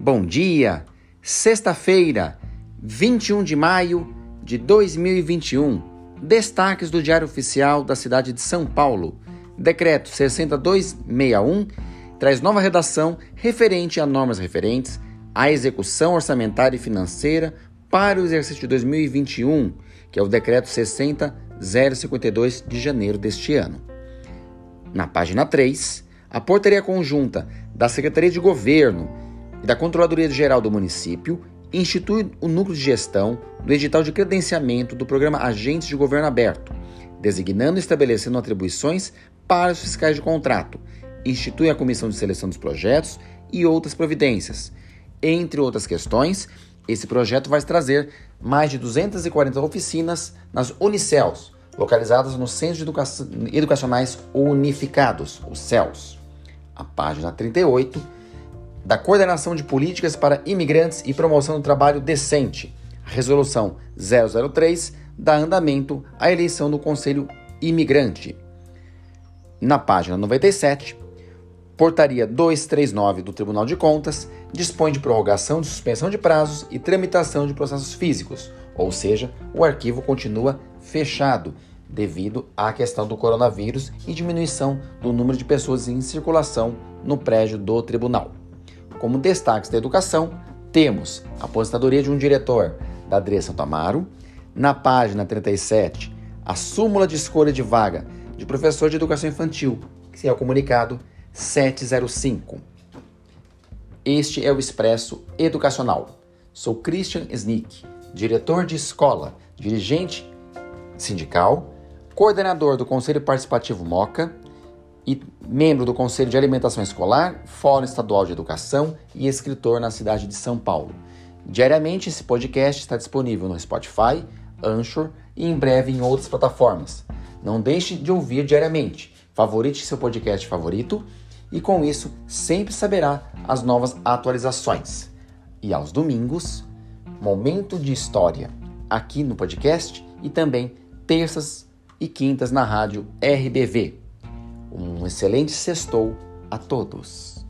Bom dia! Sexta-feira, 21 de maio de 2021. Destaques do Diário Oficial da cidade de São Paulo. Decreto 6261 traz nova redação referente a normas referentes à execução orçamentária e financeira para o exercício de 2021, que é o Decreto 60052 de janeiro deste ano. Na página 3, a portaria conjunta da Secretaria de Governo e da Controladoria Geral do município institui o núcleo de gestão do edital de credenciamento do programa Agentes de Governo Aberto, designando e estabelecendo atribuições para os fiscais de contrato, institui a comissão de seleção dos projetos e outras providências. Entre outras questões, esse projeto vai trazer mais de 240 oficinas nas Unicels, localizadas nos Centros Educa Educacionais Unificados, os CELS a página 38, da Coordenação de Políticas para Imigrantes e Promoção do Trabalho Decente, Resolução 003, dá andamento à eleição do Conselho Imigrante. Na página 97, Portaria 239 do Tribunal de Contas dispõe de prorrogação de suspensão de prazos e tramitação de processos físicos, ou seja, o arquivo continua fechado devido à questão do coronavírus e diminuição do número de pessoas em circulação no prédio do tribunal. Como destaques da educação, temos a aposentadoria de um diretor, da Adressa Tamaro, na página 37, a súmula de escolha de vaga de professor de educação infantil, que é o comunicado 705. Este é o Expresso Educacional. Sou Christian Snick, diretor de escola, dirigente sindical coordenador do Conselho Participativo MOCA e membro do Conselho de Alimentação Escolar, Fórum Estadual de Educação e escritor na cidade de São Paulo. Diariamente, esse podcast está disponível no Spotify, Anchor e em breve em outras plataformas. Não deixe de ouvir diariamente. Favorite seu podcast favorito e com isso sempre saberá as novas atualizações. E aos domingos, momento de história aqui no podcast e também terças e quintas na rádio RBV. Excelente sextou a todos.